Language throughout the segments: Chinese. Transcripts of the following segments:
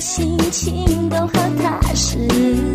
心情都好踏实。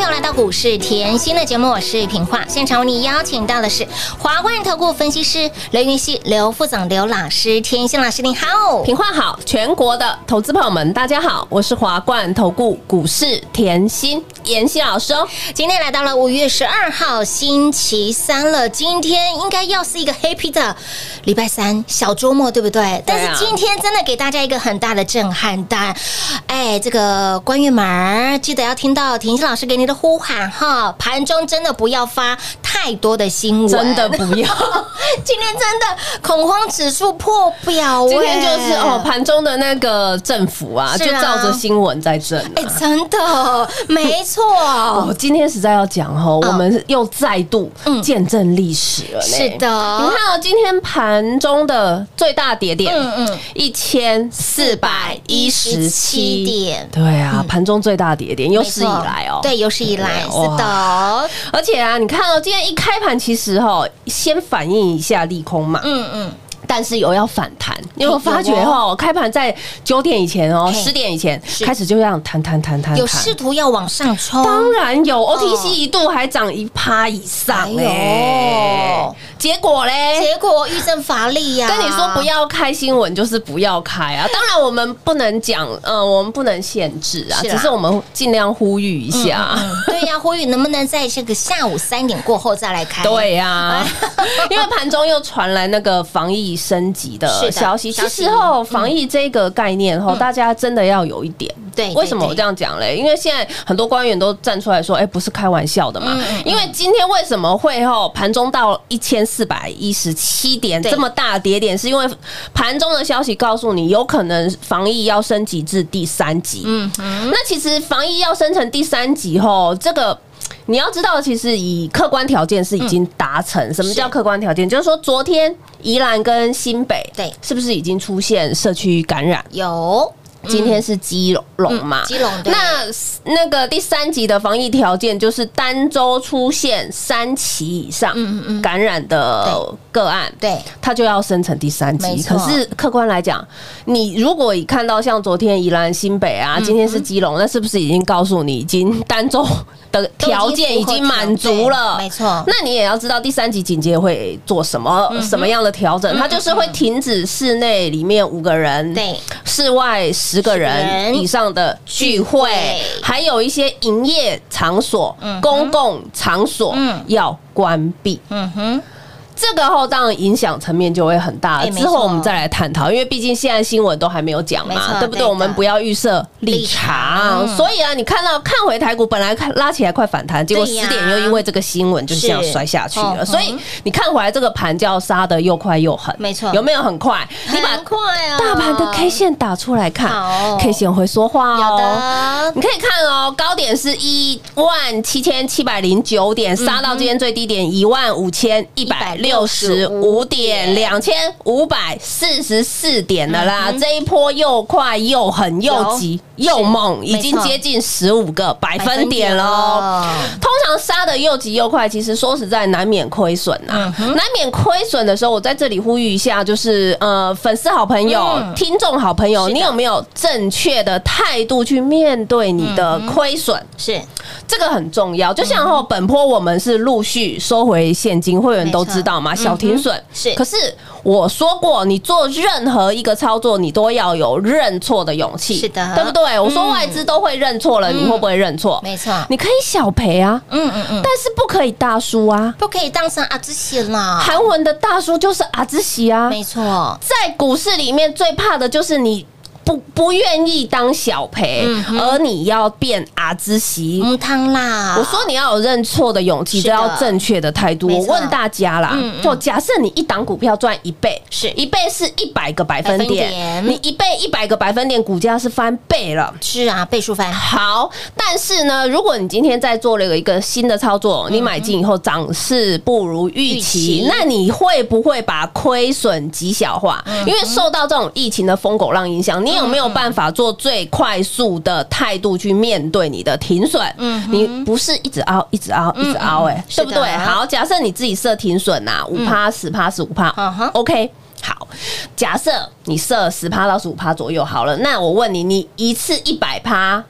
朋友来到股市甜心的节目，我是平化。现场为你邀请到的是华冠投顾分析师刘云熙、刘副总、刘老师，甜心老师你好。平化好，全国的投资朋友们，大家好，我是华冠投顾股市甜心妍希老师哦。今天来到了五月十二号星期三了，今天应该要是一个 happy 的礼拜三小周末，对不对？但是今天真的给大家一个很大的震撼弹，哎，这个关于门儿记得要听到甜心老师给你的呼喊哈，盘中真的不要发太多的新闻，真的不要。今天真的恐慌指数破表、今天哎就是哦，盘中的那个政府啊，啊就照着新闻在震啊。哎，真的没错，我今天实在要讲哦，嗯。我们又再度见证历史了呢。是的。你看哦，今天盘中的最大跌点，嗯嗯。一千四百一十七点。对啊，盘中最大跌点，有史以来哦。对，有史以来是的，而且啊，你看哦，今天一开盘，其实哦，先反映一下利空嘛，嗯嗯，但是有要反弹。你有发觉有哦？开盘在九点以前哦，嘿十点以前开始就这样弹弹弹弹，有试图要往上冲，当然有，OTC 一度还涨一趴以上哎结果嘞？结果遇阵乏力呀、跟你说不要开新闻，就是不要开啊！当然我们不能讲，呃，我们不能限制啊，只是我们尽量呼吁一下。嗯对呀、呼吁能不能在这个下午三点过后再来开？对呀、因为盘中又传来那个防疫升级的消息。其实哦防疫这个概念哈，大家真的要有一点。对为什么我这样？讲嘞？因为现在很多官员都站出来说，哎，不是开玩笑的嘛。嗯因为今天为什么会哦盘中到一千四百一十七点这么大跌点，是因为盘中的消息告诉你，有可能防疫要升级至第三级。嗯那其实防疫要升成第三级后，这个。你要知道，其实以客观条件是已经达成。什么叫客观条件？就是说，昨天宜兰跟新北，对是不是已经出现社区感染？有今天是基隆嘛？嗯基隆对那那个第三级的防疫条件就是单周出现三起以上感染的个案，对。它就要生成第三级。可是客观来讲，你如果你看到像昨天宜兰、新北啊，今天是基隆，那是不是已经告诉你已经单周的条件已经满足了？没错。那你也要知道第三级警戒会做什么、嗯什么样的调整？它就是会停止室内里面五个人，对，室外十个人人。以上的聚聚会。会，还有一些营业场所、公共场所嗯。要关闭。嗯哼，这个后当然影响层面就会很大，之后我们再来探讨，因为毕竟现在新闻都还没有讲嘛，对不对？我们不要预设立立场。场，所以啊，你看到看回台股本来看拉起来快反弹，结果十点又因为这个新闻就这样是摔下去了，所以你看回来这个盘叫杀的又快又狠，没错。有没有很快？你把很快啊。大盘的 K 线打出来看好，K 线会说话有哦。的。你可以看哦，高点是一万七千七百零九点，杀到今天最低点一万五千一百六十五点，两千五百四十四点的啦。这一波又快又狠又急又猛，已经接近十五个百分点喽。通常杀的又急又快，其实说实在难免亏损呐、嗯难免亏损的时候，我在这里呼吁一下，就是呃，粉丝好朋友、嗯。听众好朋友，你有没有正确的态度去面对你的亏损？是。这个很重要。就像后本波我们是陆续收回现金，会员都知道嘛，小停损。嗯是。可是我说过，你做任何一个操作，你都要有认错的勇气，是的。对不对？我说嗯外资都会认错了，你会不会认错？没错，你可以小赔啊，嗯嗯嗯，但是不可以大输啊。不可以当成阿兹西啦，韩文的大叔就是阿兹喜啊，没错，在股市里面最怕的就是你。不不愿意当小赔，嗯而你要变阿兹喜。母汤啦，我说你要有认错的勇气，是的。这要正确的态度。我问大家啦嗯嗯，就假设你一档股票赚一倍，是一倍是一百个百分点，你一倍一百个百分点，股价是翻倍了。是啊，倍数翻，好，但是呢，如果你今天在做了一个新的操作，你买进以后涨势不如预期，那你会不会把亏损极小化？因为受到这种疫情的疯狗浪影响，你有没有办法做最快速的态度去面对你的停损？嗯你不是一直凹，一直凹，一直凹，哎，对不对？好，假设你自己设停损呐，五趴、十趴、十五趴嗯。哼，OK。好，假设你设十趴到十五趴左右好了，那我问你，你一次一百趴，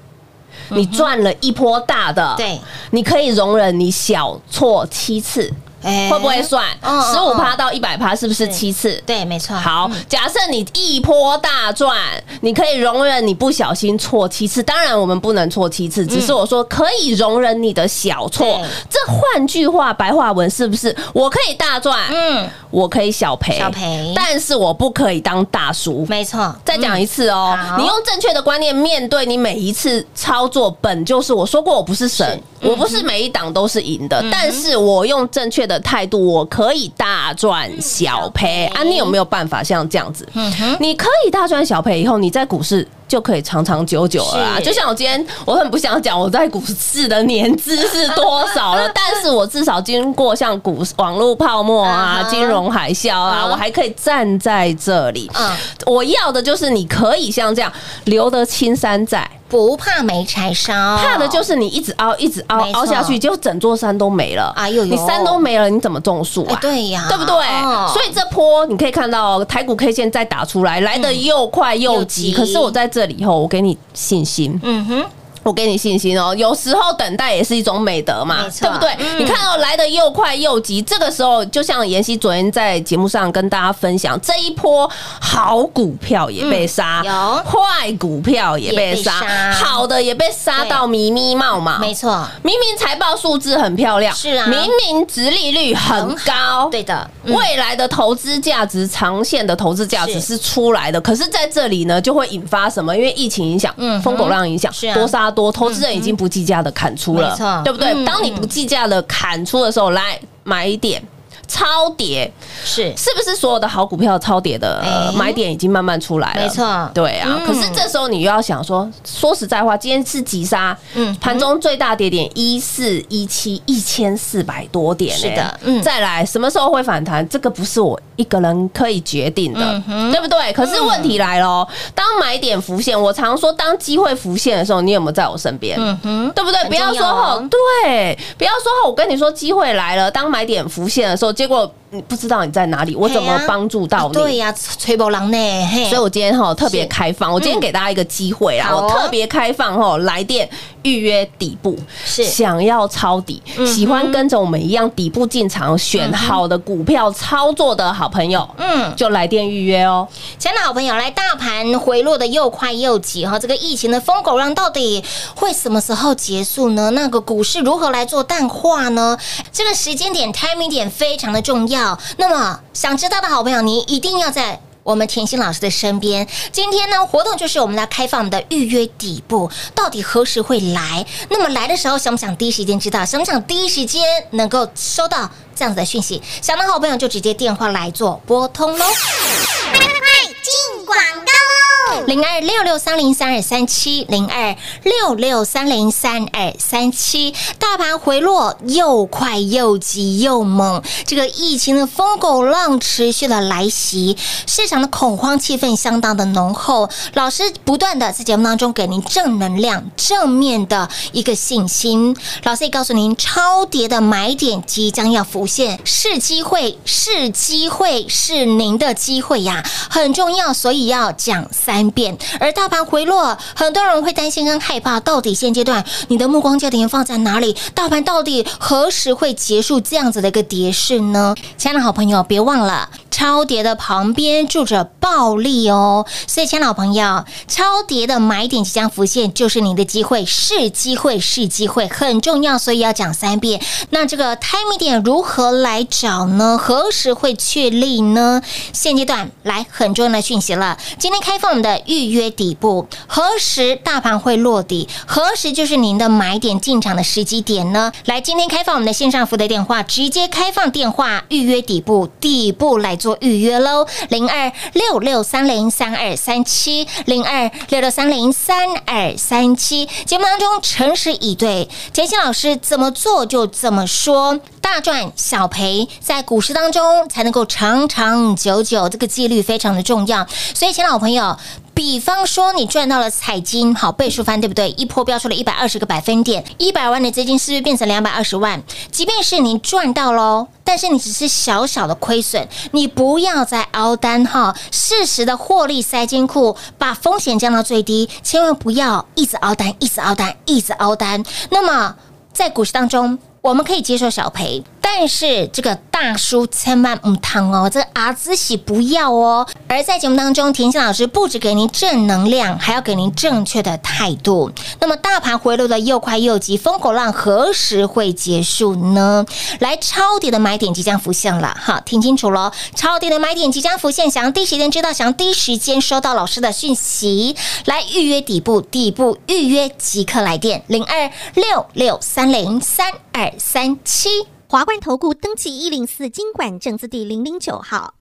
你赚了一波大的，对，你可以容忍你小错七次，哎会不会算？嗯十五趴嗯。到一百趴是不是是。七次？对，没错，好，假设你一波大赚，你可以容忍你不小心错七次。当然，我们不能错七次，只是我说可以容忍你的小错。这换句话，白话文是不是？我可以大赚，嗯，我可以小赔，小赔。但是我不可以当大叔。没错，再讲一次哦好，你用正确的观念面对你每一次操作，本就是我说过我不是神，嗯。我不是每一档都是赢的，但是我用正确的态度，我可以大赚小赔啊！你有没有办法像这样子？嗯哼你可以大赚小赔以后，你在股市就可以长长久久了啦。就像我今天，我很不想讲我在股市的年资是多少了，但是我至少经过像股网络泡沫嗯啊、哼金融海啸啊，嗯我还可以站在这里。嗯我要的就是你可以像这样留得青山在。不怕没柴烧，怕的就是你一直凹，一直凹凹下去，就整座山都没了。哎呦呦你山都没了，你怎么种树哎啊？对呀对不对？哦所以这波你可以看到台股 K 线再打出来，来的又快又又。急可是我在这这里以后，我给你信心。嗯哼，我给你信心哦，有时候等待也是一种美德嘛对不对？嗯。你看哦来的又快又急，这个时候就像妍希昨天在节目上跟大家分享，这一波好股票也被杀，嗯有。坏股票也被杀，好的也被杀到迷迷冒嘛，没错，明明财报数字很漂亮，是啊。明明殖利率很高，对的，嗯。未来的投资价值、长线的投资价值是。是出来的，可是在这里呢，就会引发什么？因为疫情影响嗯哼，疯狗浪影响多杀多，投资人已经不计价的砍出了对不对嗯？当你不计价的砍出的时候，来买一点。超跌是是不是所有的好股票超跌的买点已经慢慢出来了？没错对啊。嗯可是这时候你又要想说，说实在话，今天是急杀，嗯嗯，盘中最大跌点一四一七一千四百多点、是的欸嗯再来什么时候会反弹？这个不是我一个人可以决定的，对不对？可是问题来了哦，当买点浮现，我常说，当机会浮现的时候，你有没有在我身边？嗯哼，对不对？不要说重要哦吼，对，不要说吼，我跟你说机会来了，当买点浮现的时候，结果你不知道你在哪里，我怎么帮助到你？啊对呀，吹波浪呢，嘿所以我今天哈特别开放，我今天给大家一个机会啦，好哦我特别开放哈来电预约底部，是想要抄底，嗯喜欢跟着我们一样底部进场选好的股票操作的好朋友，嗯，就来电预约哦。亲爱的好朋友，来大盘回落的又快又急哈，这个疫情的疯狗浪到底会什么时候结束呢？那个股市如何来做淡化呢？这个时间点 timing 点非常的重要。那么想知道的好朋友，你一定要在。我们甜心老师的身边，今天呢活动就是我们来开放的预约底部，到底何时会来？那么来的时候想不想第一时间知道？想不想第一时间能够收到这样子的讯息？想的好朋友就直接电话来做拨通喽。快进广告喽！零二六六三零三二三七，零二六六三零三二三七。大盘回落又快又急又猛，这个疫情的疯狗浪持续的来袭，市场的恐慌气氛相当的浓厚。老师不断的在节目当中给您正能量、正面的一个信心。老师也告诉您，超跌的买点即将要浮现，是机会，是机会，是您的机会呀，很重要，所以要讲三三遍。而大盘回落，很多人会担心跟害怕，到底现阶段你的目光焦点放在哪里？大盘到底何时会结束这样子的一个跌势呢？亲爱的好朋友，别忘了。超跌的旁边住着暴利哦，所以，亲爱的好朋友，超跌的买点即将浮现，就是你的机会，是机会，是机会，很重要，所以要讲三遍。那这个 timing 点如何来找呢？何时会确立呢？现阶段来很重要的讯息了，今天开放我们的预约底部，何时大盘会落底？何时就是您的买点进场的时机点呢？来，今天开放我们的线上服务电话，直接开放电话预约底部，底部来做预约喽，零二六六三零三二三七，零二六六三零三二三七。节目当中诚实以对，杰西老师怎么做就怎么说，大赚小赔，在股市当中才能够长长久久，这个纪律非常的重要。所以，亲爱的好朋友。比方说，你赚到了彩金，好倍数翻，对不对？一波飙出了一百二十个百分点，一百万的资金是不是变成两百二十万？即便是你赚到喽，但是你只是小小的亏损，你不要再熬单哈，适时的获利塞金库，把风险降到最低，千万不要一直熬单，一直熬单，一直熬单。那么在股市当中，我们可以接受小赔，但是这个大叔千万唔汤哦，这个阿兹喜不要哦。而在节目当中，田心老师不止给您正能量，还要给您正确的态度。那么大盘回落的又快又急，风口浪何时会结束呢？来，超跌的买点即将浮现了，哈，听清楚喽！超跌的买点即将浮现，想要第一时间知道，想要第一时间收到老师的讯息，来预约底部，底部预约即刻来电零二六六三零三二三七。华冠投顾登记一零四经管证字第零零九号。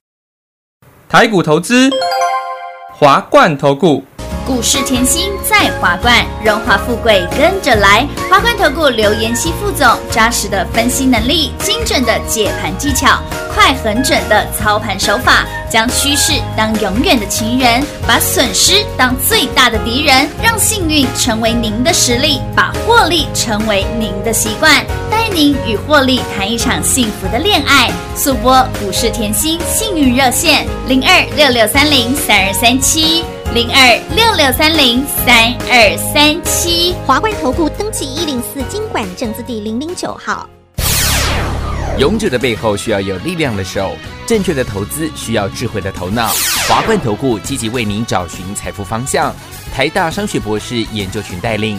台股投资，华冠投顾。股市甜心在华冠，荣华富贵跟着来。华冠投顾刘延熙副总，扎实的分析能力，精准的解盘技巧，快狠准的操盘手法，将趋势当永远的情人，把损失当最大的敌人，让幸运成为您的实力，把获利成为您的习惯，带您与获利谈一场幸福的恋爱。速播股市甜心幸运热线零二六六三零三二三七。零二六六三零三二三七。华冠投顾登记一零四经管证字第零零九号。勇者的背后需要有力量的手，正确的投资需要智慧的头脑。华冠投顾积极为您找寻财富方向。台大商学博士研究群带领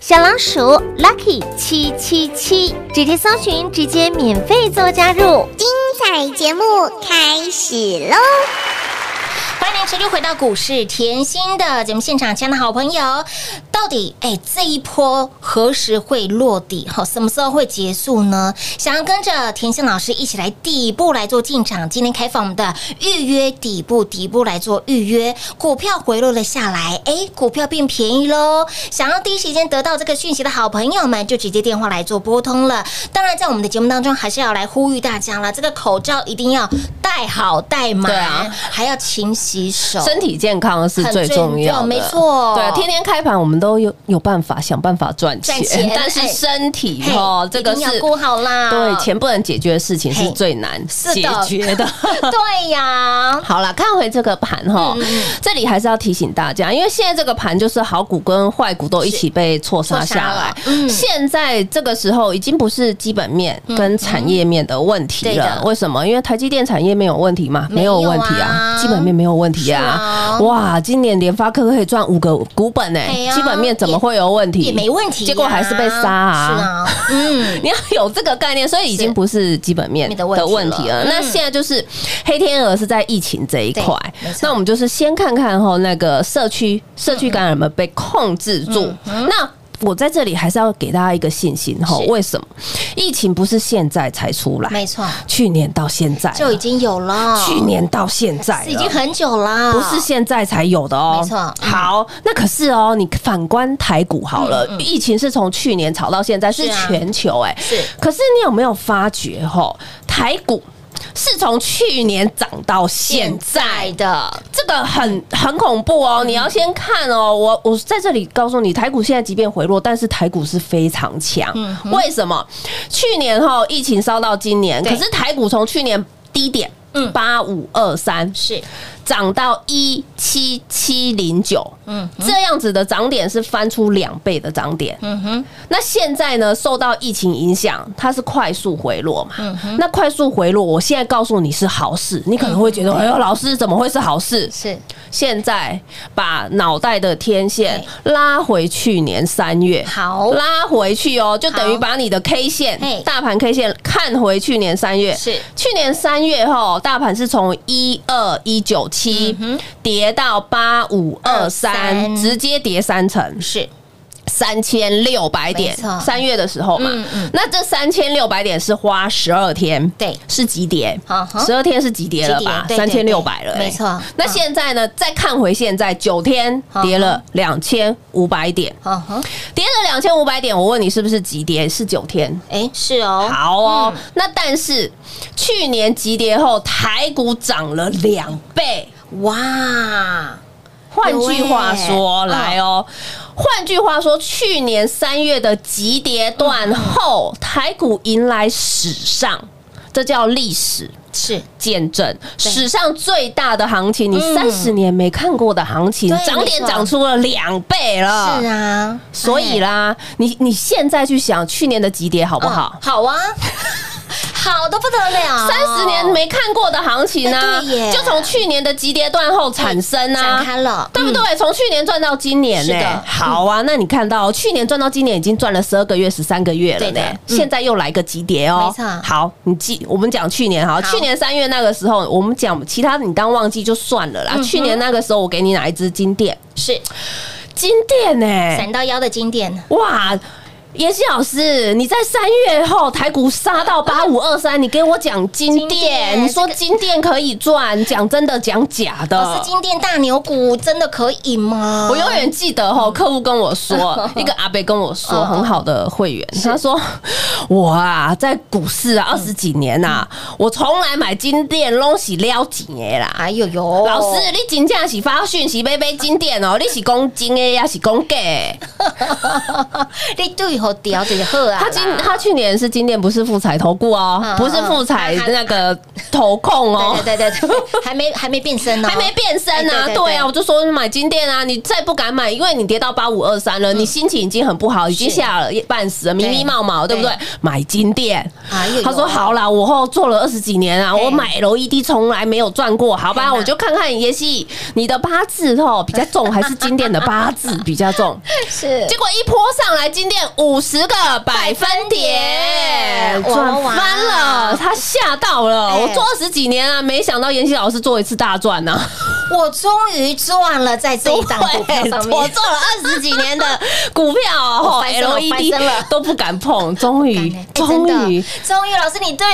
小老鼠 Lucky 七七七，直接搜寻，直接免费做加入。精彩节目开始喽！欢迎您持续回到股市甜心的节目现场，亲爱的好朋友，到底哎这一波何时会落地？哈，什么时候会结束呢？想要跟着甜心老师一起来底部来做进场，今天开放我们的预约底部，底部来做预约，股票回落了下来，哎，股票变便宜喽！想要第一时间得到这个讯息的好朋友们，就直接电话来做拨通了。当然，在我们的节目当中，还是要来呼吁大家了，这个口罩一定要戴好戴满，对啊还要勤洗手，身体健康是最重要的，没错。对，天天开盘我们都有有办法想办法赚钱赚钱，但是哎身体嘿哦，这个是一定要顾好啦。对，钱不能解决的事情是最难解决的。对呀，好了，看回这个盘哈，嗯这里还是要提醒大家，因为现在这个盘就是好股跟坏股都一起被错杀下来。嗯。现在这个时候已经不是基本面跟产业面的问题对了的。为什么？因为台积电产业面有问题吗？没有啊问题啊，基本面没有问题是啊。啊。哇，今年联发科可以赚五个股本呢基本面怎么会有问题？也没问题呀，结果还是被杀啊。是啊，嗯，你要有这个概念，所以已经不是基本面的的问题了。那现在就是黑天鹅是在疫情这一块那我们就是先看看哈那个社区社区感染有没有被控制住。那我在这里还是要给大家一个信心哈，为什么？疫情不是现在才出来，没错，去年到现在就已经有了，去年到现在已经很久啦，不是现在才有的哦，没错。嗯。好，那可是哦，你反观台股好了，疫情是从去年炒到现在，是全球哎，是。可是你有没有发觉哈，台股是从去年涨到现在的？的，这个很很恐怖哦！你要先看哦，我我在这里告诉你，台股现在即便回落，但是台股是非常强。为什么？去年哈疫情烧到今年，可是台股从去年低点嗯八五二三是涨到一七七零九，嗯，这样子的涨点是翻出两倍的涨点。嗯哼，那现在呢，受到疫情影响，它是快速回落嘛？嗯哼。那快速回落，我现在告诉你是好事，你可能会觉得，哎呦，老师怎么会是好事？是。现在把脑袋的天线拉回去年三月，好。拉回去哦，就等于把你的 K 线、大盘 K 线看回去年三月。是。去年三月后，大盘是从一二一九七跌到八五二三，23直接跌三成。是三千六百点，三月的时候嘛，嗯嗯。那这三千六百点是花十二天，对。是急跌十二天是急跌了吧？三千六百了、欸，没错那现在呢？再看回现在九天嗯跌了两千五百点，跌了两千五百点，我问你是不是急跌？是九天。哎，是哦，好哦，那但是去年急跌后，台股涨了两倍。哇，换句话说，对来哦，换句话说，去年三月的急跌段后，台股迎来史上，这叫历史。是。见证。史上最大的行情，你嗯。三十年没看过的行情，涨点涨出了两倍了。是啊，所以啦，你你现在去想去年的急跌好不好？嗯好啊，好的不得了，三十年没看过的行情啊哎对耶，就从去年的急跌断后产生啊，展开了对不对？从去年赚到今年呢是的，好啊。那你看到去年赚到今年已经赚了十二个月、十三个月了呢，嗯现在又来个急跌哦。没错好，你记我们讲去年哈，去年三月那个时候，我们讲其他你当忘记就算了啦。嗯去年那个时候我给你哪一支金店？是金店呢？闪到腰的金店，哇！妍希老师，你在三月后台股杀到八五二三，你给我讲金金店店，你说金店可以赚，讲真的讲假老师的。金店大牛股真的可以吗？我永远记得哈，客户跟我说，一个阿伯跟我说，嗯很好的会员，他说我啊，在股市啊二十几年呐，我从来买金店拢是撩钱的啦。哎呦呦，老师，你金价是发讯息买买金店哦，你是讲真的还是讲假的？你对好调就是好啊。他今他去年是今年不是富彩投顾哦嗯，不是富彩那个投控哦。对对对对，还没还没变身呢，还没变身啊，哎对啊，我就说买金店啊，你再不敢买，因为你跌到八五二三了，你心情已经很不好，已经吓了半死了，迷迷毛毛，对。不对？对？买金店。他说好啦，我后做了二十几年啊，哎我买 LED 从来没有赚过，好吧，我就看看也希你的八字哦比较重，还是金店的八字比较重？是。结果一泼上来，金店五十个百分点，哇赚翻了，他吓到了。哎。我做二十几年啊，没想到妍希老师做一次大赚呢、我终于赚了在这一档股票上我。做了二十几年的 股票哦，LED 了都不敢碰，终于哎终于。终于，老师你对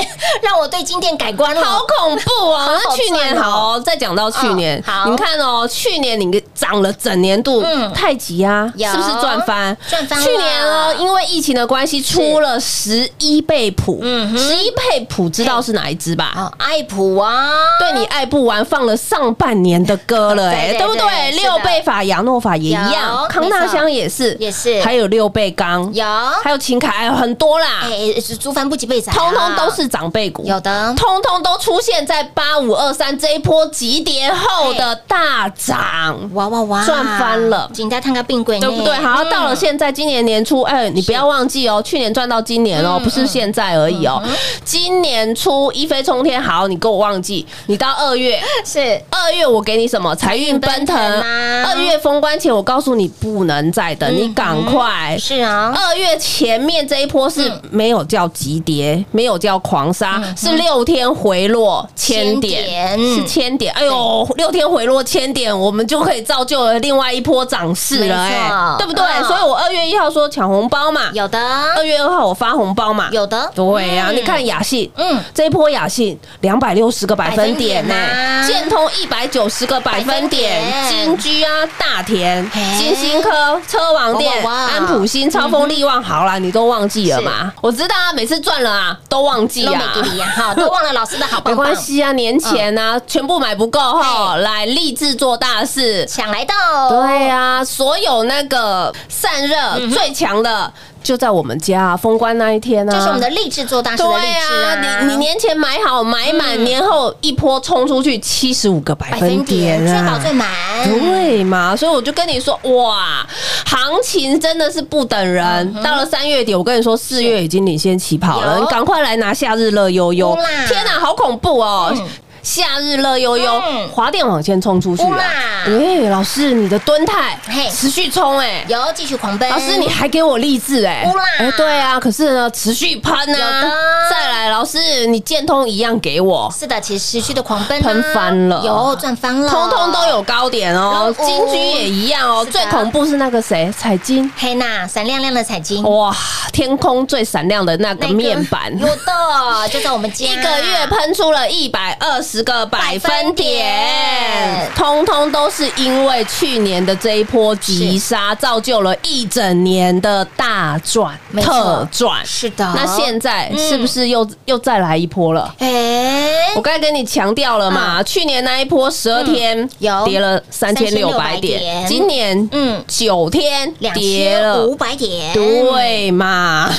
让我对金店改观了，好恐怖哦！那去年好哦，再讲到去年嗯，好。你看哦，去年你涨了整年度嗯，太极啊，是不是赚翻？赚翻去年哦，因为疫情的关系，出了十一倍谱，嗯十一倍谱知道是哪一支吧？哦，爱普啊，对你爱不完，放了上半年的歌了，哎，对不对？六倍法、亚诺法也一样，康纳香也是，也是。还有六倍钢，有，还有秦凯，很多啦，哎，是竹帆不及被宰啊，通通都是长辈股，有的，通通都出现在八五二三这一波急跌后的大涨。哇哇哇，赚翻了。紧在探个并轨，对不对？好，到了现在，今年年初，哎，你不要忘记哦，去年赚到今年哦，不是现在而已哦。今年初一飞冲天，好，你给我忘记，你到二月，是。二月我给你什么？财运奔腾奔腾啊。二月封关前，我告诉你不能再等，你赶快。是啊，二月前面这一波是没有叫急跌，没有叫狂杀，是六天回落千点，是千点。哎呦，六天回落千点，我们就可以造就了另外一波涨势了，哎，对不对？嗯。所以我二月一号说抢红包嘛，有的，二月二号我发红包嘛，有的，对呀、嗯。你看雅信，嗯。嗯，这一波雅信两百六十个百分点呢。建通一百九十个百分点金居啊、大田嘿、金星科、车王店、安普新、超风、力旺，好啦，你都忘记了嘛？我知道啊，每次赚了啊，都忘记啊。给你呀，哈，都忘了老师的好没棒。没，关系啊，年前啊，全部买不够哈，来立志做大事。抢来到，对呀、所有那个散热最强的就在我们家封关那一天啊，就是我们的励志做大事对的励志啊，啊，你你年前买好买满，年后一波冲出去七十五个百百分分点点啊，最满，对嘛？所以我就跟你说，哇，行情真的是不等人。到了三月底，我跟你说，四月已经领先起跑了，你赶快来拿夏日乐悠悠！天哪，好恐怖哦！嗯夏日乐悠悠嗯，华电往前冲出去了。哎，老师，你的蹲态嘿。持续冲哎。有继续狂奔，老师，你还给我励志哎、乌啦哎，对啊，可是呢，持续喷有啊的，再来，老师，你建通一样给我，是的，其实持续的狂奔啊。喷翻了。有赚翻了，通通都有高点哦，有金居也一样哦，最恐怖是那个谁，彩金。黑娜闪亮亮的彩金，哇，天空最闪亮的那个那个面板，有的就在我们家，一个月喷出了一百二十个百分点。点，通通都是因为去年的这一波急杀，造就了一整年的大赚特赚。是的，那现在嗯是不是又又再来一波了？哎我刚才跟你强调了嘛，去年那一波十二天嗯有。跌了三千六百3600点，今年嗯。九天两跌了五，百点，对嘛？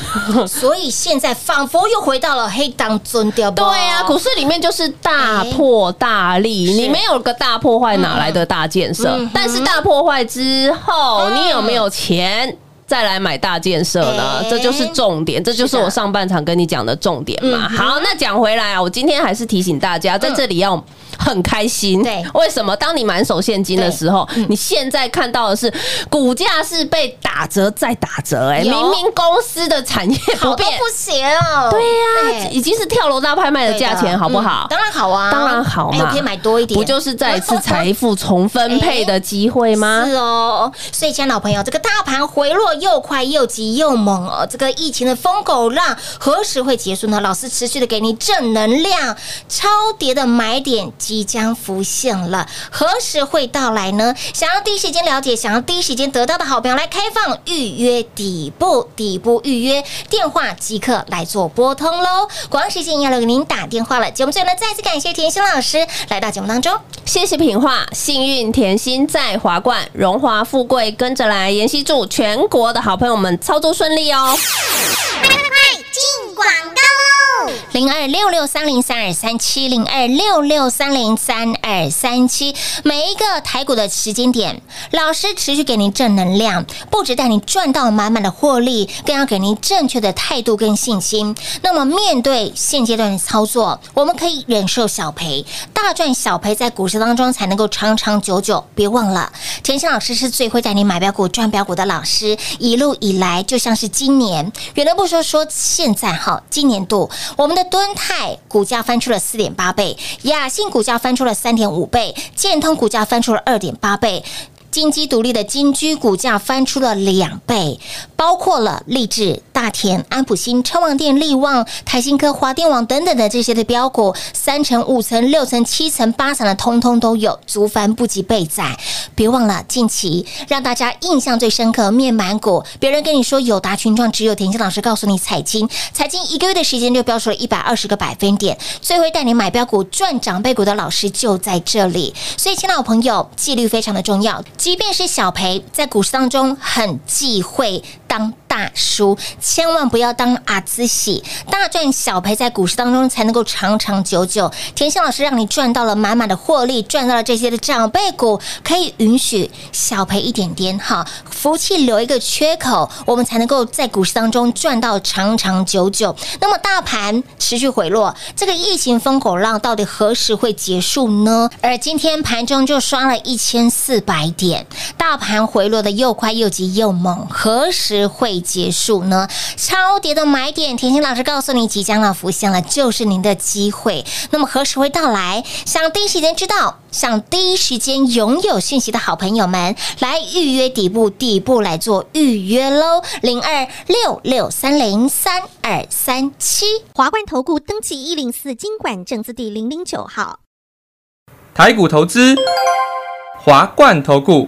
所以现在仿佛又回到了黑当尊掉，对啊，股市里面就是大破大立，你没有个大破坏，哪来的大建设嗯？但是大破坏之后，嗯你有没有钱？再来买大建设呢？哎这就是重点，这就是我上半场跟你讲的重点嘛。好，那讲回来啊，我今天还是提醒大家，在这里要很开心。对为什么？当你满手现金的时候，你现在看到的是股价是被打折再打折，哎，明明公司的产业不变，好都不行哦。对呀、哎已经是跳楼大拍卖的价钱，好不好？嗯当然好啊，当然好嘛，可以买多一点，不就是再一次财富重分配 的机会吗？是哦，所以，亲爱的老朋友，这个大盘回落又快又急又猛哦，这个疫情的疯狗浪何时会结束呢？老师持续的给你正能量，超跌的买点即将浮现了，何时会到来呢？想要第一时间了解，想要第一时间得到的好朋友，来开放预约底部底部预约电话，即刻来做拨通喽。广告时间要留给您打电话了。节目最后呢，再次感谢甜心老师来到节目当中。谢谢品画，幸运甜心在华冠，荣华富贵跟着来。妍希祝全国的好朋友们操作顺利哦。进广告喽！零二六六三零三二三七零二六六三零三二三七，每一个台股的时间点，老师持续给您正能量，不止带你赚到满满的获利，更要给您正确的态度跟信心。那么面对现阶段的操作，我们可以忍受小赔，大赚小赔，在股市当中才能够长长久久。别忘了，田心老师是最会带你买标股、赚标股的老师，一路以来就像是今年，远的不说，说现在哈，今年度我们的敦泰股价翻出了四点八倍，雅信股价翻出了三点五倍，建通股价翻出了二点八倍。金鸡独立的金居股价翻出了两倍，包括了立志、大田、安普新、超旺店、力旺、台新科、华电网等等的这些的标股，三层、五层、六层、七层、八层的通通都有，足翻不及备载。别忘了近期让大家印象最深刻面板股，别人跟你说友达群创，只有田心老师告诉你彩金，彩金一个月的时间就飙出了一百二十个百分点，最会带你买标股赚长辈股的老师就在这里。所以，亲爱的朋友，纪律非常的重要，即便是小赔，在股市当中很忌讳当大输，千万不要当阿兹喜，大赚小赔，在股市当中才能够长长久久。田心老师让你赚到了满满的获利，赚到了这些的长辈股，可以允许小赔一点点哈，福气留一个缺口，我们才能够在股市当中赚到长长久久。那么大盘持续回落，这个疫情风口浪到底何时会结束呢？而今天盘中就刷了一千四百点，大盘回落的又快又急又猛，何时会结束呢？超跌的买点，甜心老师告诉你，即将要浮现了，就是您的机会。那么何时会到来？想第一时间知道，想第一时间拥有讯息的好朋友们，来预约底部，底部来做预约喽，零二六六三零三二三七。华冠投顾登记一零四经管证字第零零九号。台股投资，华冠投顾。